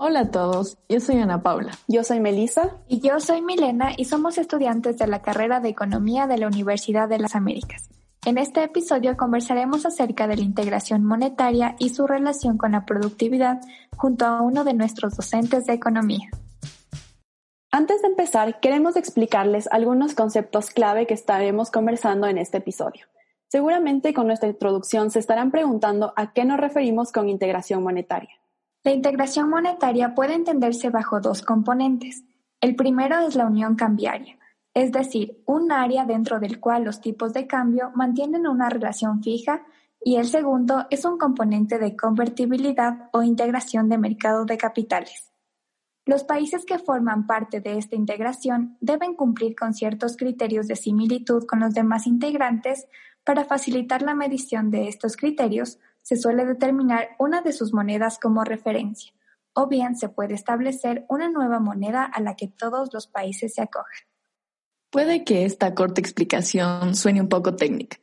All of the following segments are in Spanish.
Hola a todos, yo soy Ana Paula. Yo soy Melissa. Y yo soy Milena y somos estudiantes de la carrera de Economía de la Universidad de las Américas. En este episodio conversaremos acerca de la integración monetaria y su relación con la productividad junto a uno de nuestros docentes de economía. Antes de empezar, queremos explicarles algunos conceptos clave que estaremos conversando en este episodio. Seguramente con nuestra introducción se estarán preguntando a qué nos referimos con integración monetaria. La integración monetaria puede entenderse bajo dos componentes. El primero es la unión cambiaria, es decir, un área dentro del cual los tipos de cambio mantienen una relación fija y el segundo es un componente de convertibilidad o integración de mercado de capitales. Los países que forman parte de esta integración deben cumplir con ciertos criterios de similitud con los demás integrantes para facilitar la medición de estos criterios, se suele determinar una de sus monedas como referencia, o bien se puede establecer una nueva moneda a la que todos los países se acojan. Puede que esta corta explicación suene un poco técnica,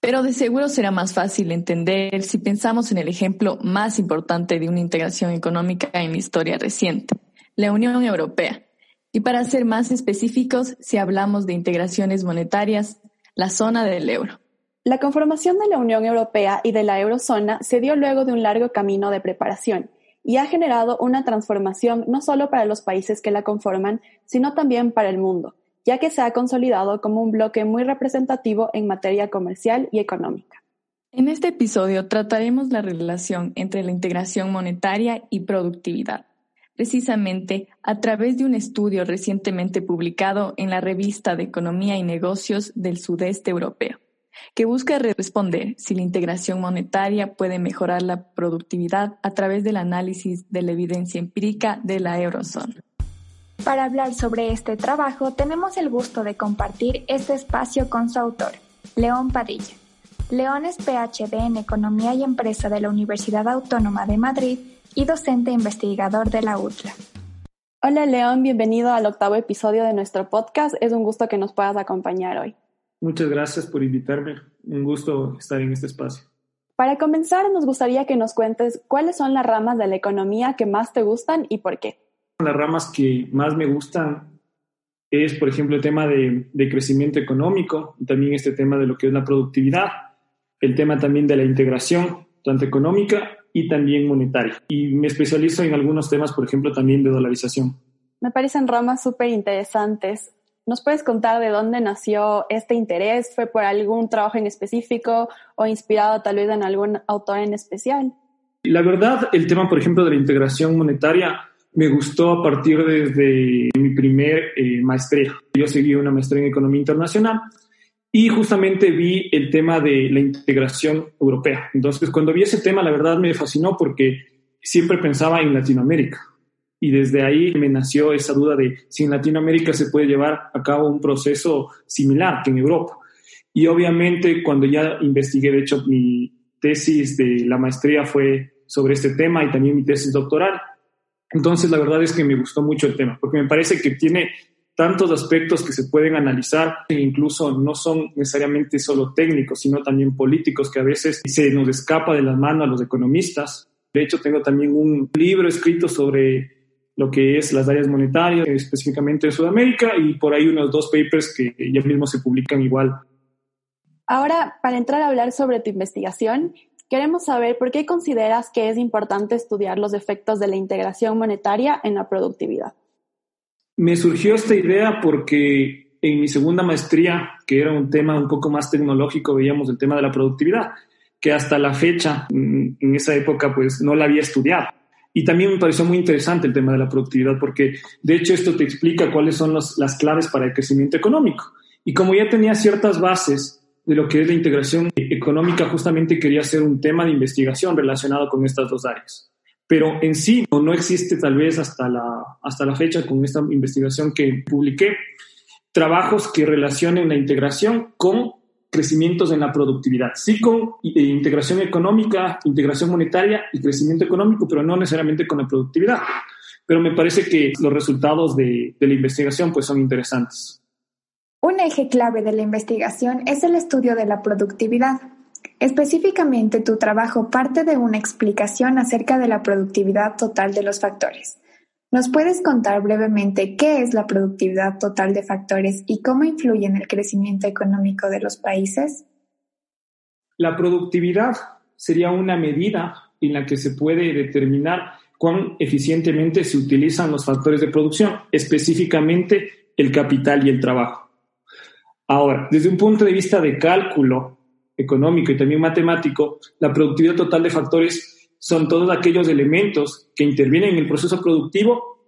pero de seguro será más fácil entender si pensamos en el ejemplo más importante de una integración económica en la historia reciente, la Unión Europea. Y para ser más específicos, si hablamos de integraciones monetarias, la zona del euro. La conformación de la Unión Europea y de la eurozona se dio luego de un largo camino de preparación y ha generado una transformación no solo para los países que la conforman, sino también para el mundo, ya que se ha consolidado como un bloque muy representativo en materia comercial y económica. En este episodio trataremos la relación entre la integración monetaria y productividad, precisamente a través de un estudio recientemente publicado en la revista de Economía y Negocios del Sudeste Europeo que busca responder si la integración monetaria puede mejorar la productividad a través del análisis de la evidencia empírica de la eurozona. Para hablar sobre este trabajo, tenemos el gusto de compartir este espacio con su autor, León Padilla. León es PhD en Economía y Empresa de la Universidad Autónoma de Madrid y docente investigador de la UTLA. Hola León, bienvenido al octavo episodio de nuestro podcast. Es un gusto que nos puedas acompañar hoy. Muchas gracias por invitarme. Un gusto estar en este espacio. Para comenzar, nos gustaría que nos cuentes cuáles son las ramas de la economía que más te gustan y por qué. Las ramas que más me gustan es, por ejemplo, el tema de, crecimiento económico, y también este tema de lo que es la productividad, el tema también de la integración, tanto económica y también monetaria. Y me especializo en algunos temas, por ejemplo, también de dolarización. Me parecen ramas súper interesantes. ¿Nos puedes contar de dónde nació este interés? ¿Fue por algún trabajo en específico o inspirado tal vez en algún autor en especial? La verdad, el tema, por ejemplo, de la integración monetaria me gustó a partir desde mi primer eh, maestría. Yo seguí una maestría en Economía Internacional y justamente vi el tema de la integración europea. Entonces, cuando vi ese tema, la verdad me fascinó porque siempre pensaba en Latinoamérica. Y desde ahí me nació esa duda de si en Latinoamérica se puede llevar a cabo un proceso similar que en Europa. Y obviamente cuando ya investigué, de hecho mi tesis de la maestría fue sobre este tema y también mi tesis doctoral. Entonces la verdad es que me gustó mucho el tema, porque me parece que tiene tantos aspectos que se pueden analizar e incluso no son necesariamente solo técnicos, sino también políticos que a veces se nos escapa de las manos a los economistas. De hecho, tengo también un libro escrito sobre lo que es las áreas monetarias, específicamente de Sudamérica, y por ahí unos dos papers que ya mismo se publican igual. Ahora, para entrar a hablar sobre tu investigación, queremos saber por qué consideras que es importante estudiar los efectos de la integración monetaria en la productividad. Me surgió esta idea porque en mi segunda maestría, que era un tema un poco más tecnológico, veíamos el tema de la productividad, que hasta la fecha, mm, en esa época, pues no la había estudiado. Y también me pareció muy interesante el tema de la productividad, porque de hecho esto te explica cuáles son las claves para el crecimiento económico. Y como ya tenía ciertas bases de lo que es la integración económica, justamente quería hacer un tema de investigación relacionado con estas dos áreas. Pero en sí no, no existe tal vez hasta la, hasta la fecha con esta investigación que publiqué, trabajos que relacionen la integración con crecimientos en la productividad, sí con eh, integración económica, integración monetaria y crecimiento económico, pero no necesariamente con la productividad. Pero me parece que los resultados de, la investigación pues son interesantes. Un eje clave de la investigación es el estudio de la productividad. Específicamente, tu trabajo parte de una explicación acerca de la productividad total de los factores. ¿Nos puedes contar brevemente qué es la productividad total de factores y cómo influye en el crecimiento económico de los países? La productividad sería una medida en la que se puede determinar cuán eficientemente se utilizan los factores de producción, específicamente el capital y el trabajo. Ahora, desde un punto de vista de cálculo económico y también matemático, la productividad total de factores son todos aquellos elementos que intervienen en el proceso productivo,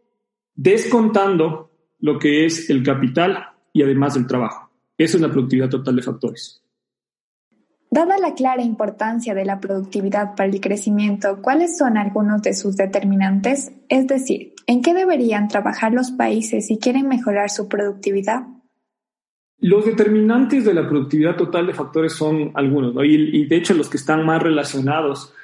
descontando lo que es el capital y además el trabajo. Esa es la productividad total de factores. Dada la clara importancia de la productividad para el crecimiento, ¿cuáles son algunos de sus determinantes? Es decir, ¿en qué deberían trabajar los países si quieren mejorar su productividad? Los determinantes de la productividad total de factores son algunos, y, de hecho los que están más relacionados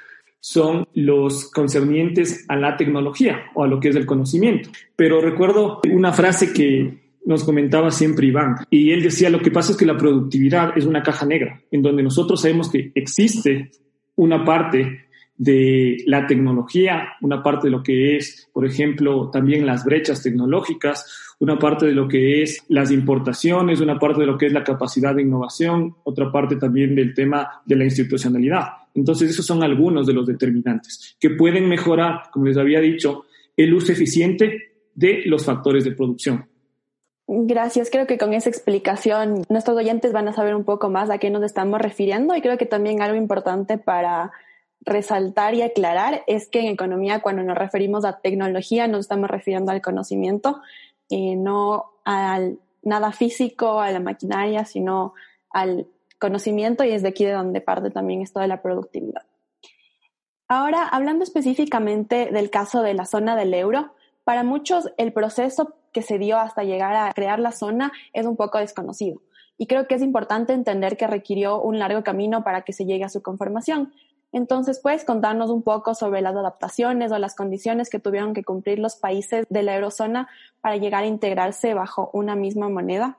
son los concernientes a la tecnología o a lo que es el conocimiento. Pero recuerdo una frase que nos comentaba siempre Iván, y él decía, lo que pasa es que la productividad es una caja negra, en donde nosotros sabemos que existe una parte de la tecnología, una parte de lo que es, por ejemplo, también las brechas tecnológicas, una parte de lo que es las importaciones, una parte de lo que es la capacidad de innovación, otra parte también del tema de la institucionalidad. Entonces, esos son algunos de los determinantes que pueden mejorar, como les había dicho, el uso eficiente de los factores de producción. Gracias, creo que con esa explicación nuestros oyentes van a saber un poco más a qué nos estamos refiriendo y creo que también algo importante para resaltar y aclarar es que en economía cuando nos referimos a tecnología nos estamos refiriendo al conocimiento y no al nada físico, a la maquinaria, sino al conocimiento y es de aquí de donde parte también esto de la productividad. Ahora, hablando específicamente del caso de la zona del euro, para muchos el proceso que se dio hasta llegar a crear la zona es un poco desconocido. Y creo que es importante entender que requirió un largo camino para que se llegue a su conformación. Entonces, ¿puedes contarnos un poco sobre las adaptaciones o las condiciones que tuvieron que cumplir los países de la eurozona para llegar a integrarse bajo una misma moneda?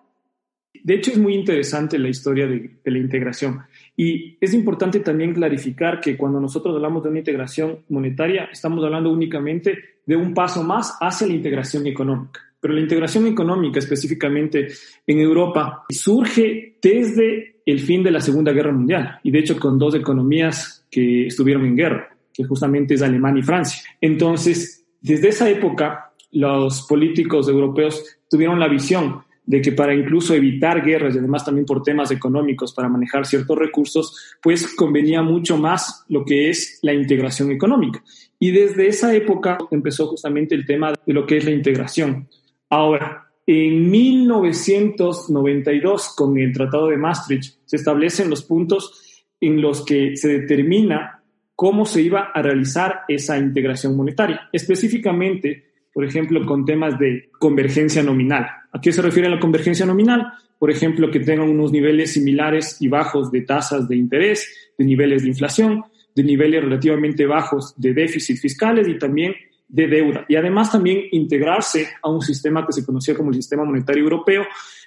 De hecho, es muy interesante la historia de, la integración. Y es importante también clarificar que cuando nosotros hablamos de una integración monetaria, estamos hablando únicamente de un paso más hacia la integración económica. Pero la integración económica, específicamente en Europa, surge desde el fin de la Segunda Guerra Mundial y de hecho con dos economías que estuvieron en guerra, que justamente es Alemania y Francia. Entonces, desde esa época, los políticos europeos tuvieron la visión de que para incluso evitar guerras y además también por temas económicos, para manejar ciertos recursos, pues convenía mucho más lo que es la integración económica. Y desde esa época empezó justamente el tema de lo que es la integración. Ahora, en 1992, con el Tratado de Maastricht, se establecen los puntos en los que se determina cómo se iba a realizar esa integración monetaria. Específicamente, por ejemplo, con temas de convergencia nominal. ¿A qué se refiere la convergencia nominal? Por ejemplo, que tengan unos niveles similares y bajos de tasas de interés, de niveles de inflación, de niveles relativamente bajos de déficit fiscales y también de deuda. Y además también integrarse a un sistema que se conocía como el sistema monetario europeo,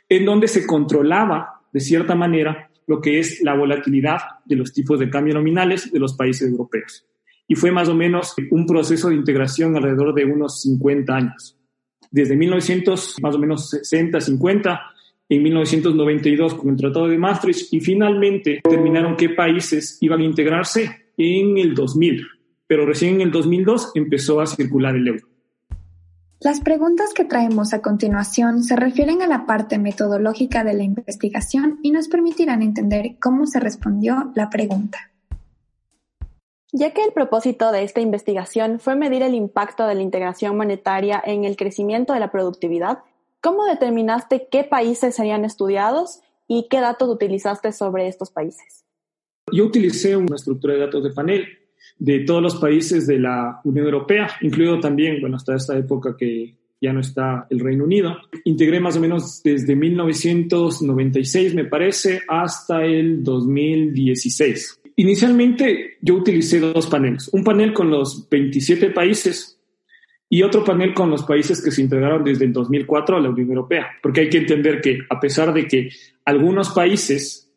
en donde se controlaba de cierta manera lo que es la volatilidad de los tipos de cambio nominales de los países europeos y fue más o menos un proceso de integración alrededor de unos 50 años. Desde 1900, más o menos 60, 50, en 1992 con el Tratado de Maastricht y finalmente determinaron qué países iban a integrarse en el 2000, pero recién en el 2002 empezó a circular el euro. Las preguntas que traemos a continuación se refieren a la parte metodológica de la investigación y nos permitirán entender cómo se respondió la pregunta. Ya que el propósito de esta investigación fue medir el impacto de la integración monetaria en el crecimiento de la productividad, ¿cómo determinaste qué países serían estudiados y qué datos utilizaste sobre estos países. Yo utilicé una estructura de datos de panel de todos los países de la Unión Europea, incluido también, bueno, hasta esta época que ya no está el Reino Unido. Integré más o menos desde 1996, me parece, hasta el 2016. Inicialmente yo utilicé dos paneles, un panel con los 27 países y otro panel con los países que se integraron desde el 2004 a la Unión Europea, porque hay que entender que a pesar de que algunos países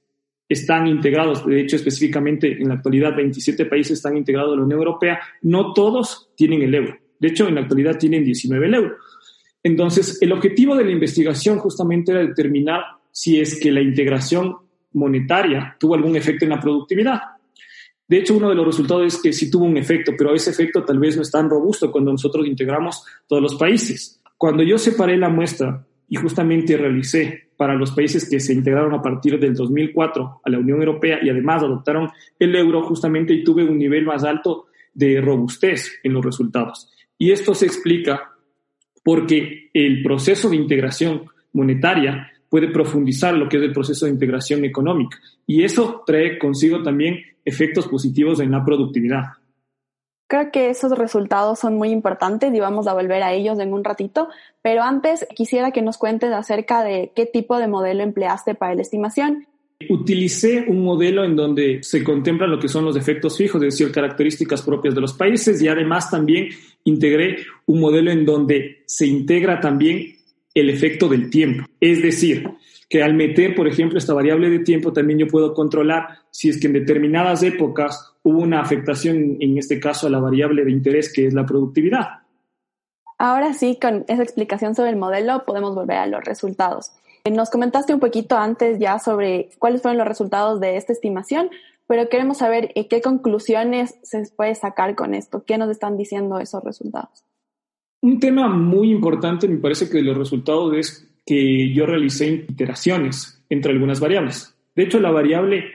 están integrados, de hecho específicamente en la actualidad 27 países están integrados a la Unión Europea, no todos tienen el euro. De hecho, en la actualidad tienen 19 el euro. Entonces, el objetivo de la investigación justamente era determinar si es que la integración monetaria tuvo algún efecto en la productividad. De hecho, uno de los resultados es que sí tuvo un efecto, pero ese efecto tal vez no es tan robusto cuando nosotros integramos todos los países. Cuando yo separé la muestra y justamente realicé para los países que se integraron a partir del 2004 a la Unión Europea y además adoptaron el euro, justamente tuve un nivel más alto de robustez en los resultados. Y esto se explica porque el proceso de integración monetaria puede profundizar lo que es el proceso de integración económica y eso trae consigo también efectos positivos en la productividad. Creo que esos resultados son muy importantes y vamos a volver a ellos en un ratito, pero antes quisiera que nos cuentes acerca de qué tipo de modelo empleaste para la estimación. Utilicé un modelo en donde se contemplan lo que son los efectos fijos, es decir, características propias de los países y además también integré un modelo en donde se integra también el efecto del tiempo. Es decir, que al meter, por ejemplo, esta variable de tiempo, también yo puedo controlar si es que en determinadas épocas hubo una afectación, en este caso a la variable de interés, que es la productividad. Ahora sí, con esa explicación sobre el modelo, podemos volver a los resultados. Nos comentaste un poquito antes ya sobre cuáles fueron los resultados de esta estimación, pero queremos saber eh, qué conclusiones se puede sacar con esto, qué nos están diciendo esos resultados. Un tema muy importante me parece que los resultados es que yo realicé iteraciones entre algunas variables. De hecho, la variable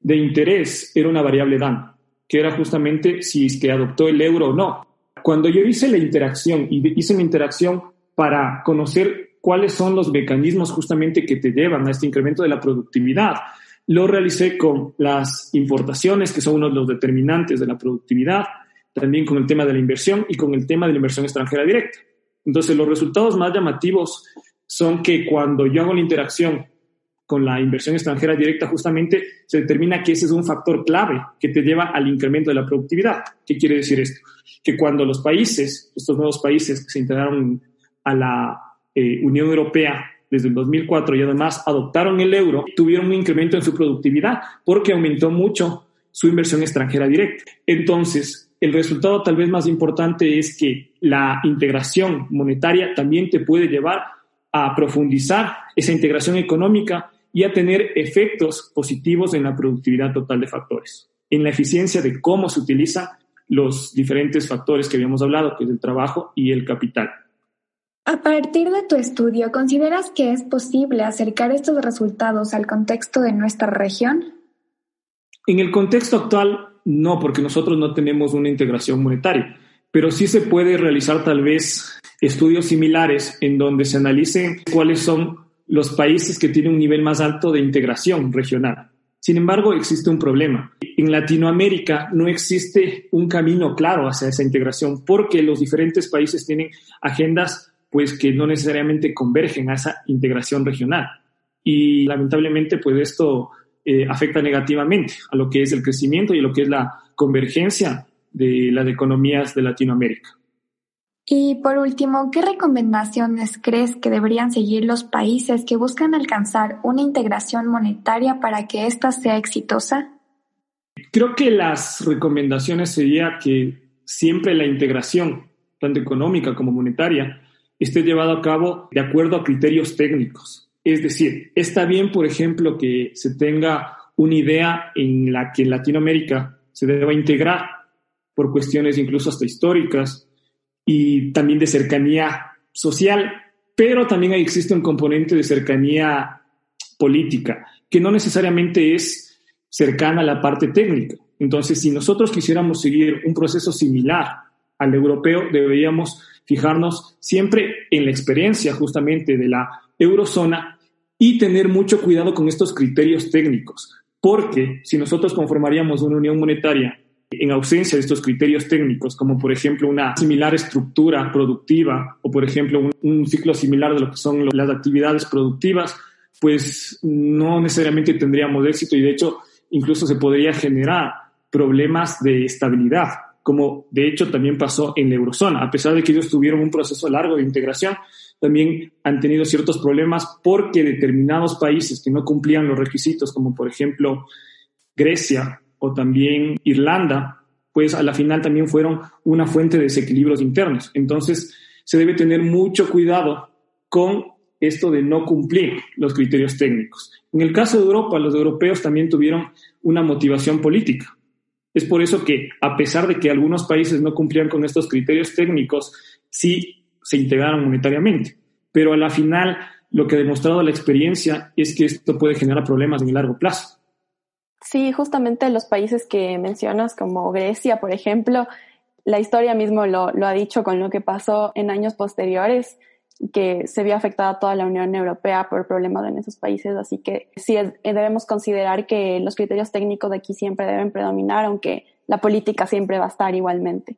de interés era una variable DAN, que era justamente si es que adoptó el euro o no. Cuando yo hice la interacción y hice una interacción para conocer cuáles son los mecanismos justamente que te llevan a este incremento de la productividad, lo realicé con las importaciones, que son uno de los determinantes de la productividad, también con el tema de la inversión y con el tema de la inversión extranjera directa. Entonces, los resultados más llamativos son que cuando yo hago la interacción con la inversión extranjera directa, justamente se determina que ese es un factor clave que te lleva al incremento de la productividad. ¿Qué quiere decir esto? Que cuando los países, estos nuevos países que se integraron a la eh, Unión Europea desde el 2004 y además adoptaron el euro, tuvieron un incremento en su productividad porque aumentó mucho su inversión extranjera directa. Entonces, el resultado tal vez más importante es que la integración monetaria también te puede llevar a profundizar esa integración económica y a tener efectos positivos en la productividad total de factores, en la eficiencia de cómo se utilizan los diferentes factores que habíamos hablado, que es el trabajo y el capital. A partir de tu estudio, ¿consideras que es posible acercar estos resultados al contexto de nuestra región? En el contexto actual, no, porque nosotros no tenemos una integración monetaria, pero sí se puede realizar tal vez estudios similares en donde se analicen cuáles son los países que tienen un nivel más alto de integración regional. Sin embargo, existe un problema. En Latinoamérica no existe un camino claro hacia esa integración porque los diferentes países tienen agendas pues que no necesariamente convergen a esa integración regional. Y lamentablemente, pues esto eh, afecta negativamente a lo que es el crecimiento y a lo que es la convergencia de las economías de Latinoamérica. Y por último, ¿qué recomendaciones crees que deberían seguir los países que buscan alcanzar una integración monetaria para que ésta sea exitosa? Creo que las recomendaciones sería que siempre la integración, tanto económica como monetaria, esté llevado a cabo de acuerdo a criterios técnicos. Es decir, está bien, por ejemplo, que se tenga una idea en la que Latinoamérica se deba integrar por cuestiones incluso hasta históricas y también de cercanía social, pero también existe un componente de cercanía política, que no necesariamente es cercana a la parte técnica. Entonces, si nosotros quisiéramos seguir un proceso similar al europeo, deberíamos fijarnos siempre en la experiencia justamente de la eurozona y tener mucho cuidado con estos criterios técnicos, porque si nosotros conformaríamos una unión monetaria en ausencia de estos criterios técnicos, como por ejemplo una similar estructura productiva o por ejemplo un, ciclo similar de lo que son las actividades productivas, pues no necesariamente tendríamos éxito y de hecho incluso se podría generar problemas de estabilidad, como de hecho también pasó en la eurozona. A pesar de que ellos tuvieron un proceso largo de integración, también han tenido ciertos problemas porque determinados países que no cumplían los requisitos, como por ejemplo Grecia o también Irlanda, pues a la final también fueron una fuente de desequilibrios internos. Entonces, se debe tener mucho cuidado con esto de no cumplir los criterios técnicos. En el caso de Europa, los europeos también tuvieron una motivación política. Es por eso que, a pesar de que algunos países no cumplían con estos criterios técnicos, sí se integraron monetariamente. Pero a la final, lo que ha demostrado la experiencia es que esto puede generar problemas en el largo plazo. Sí, justamente los países que mencionas, como Grecia, por ejemplo, la historia mismo lo, ha dicho con lo que pasó en años posteriores que se vio afectada toda la Unión Europea por problemas en esos países, así que sí debemos considerar que los criterios técnicos de aquí siempre deben predominar, aunque la política siempre va a estar igualmente.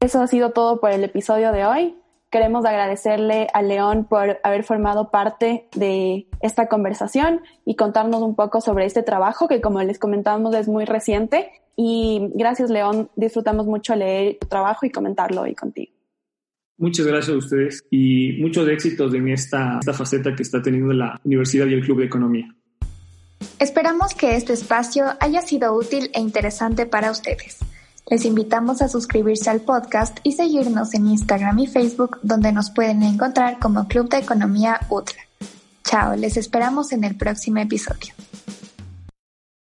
Eso ha sido todo por el episodio de hoy. Queremos agradecerle a León por haber formado parte de esta conversación y contarnos un poco sobre este trabajo que, como les comentamos, es muy reciente. Y gracias, León. Disfrutamos mucho leer tu trabajo y comentarlo hoy contigo. Muchas gracias a ustedes y muchos éxitos en esta, esta faceta que está teniendo la Universidad y el Club de Economía. Esperamos que este espacio haya sido útil e interesante para ustedes. Les invitamos a suscribirse al podcast y seguirnos en Instagram y Facebook, donde nos pueden encontrar como Club de Economía UTLA. Chao, les esperamos en el próximo episodio.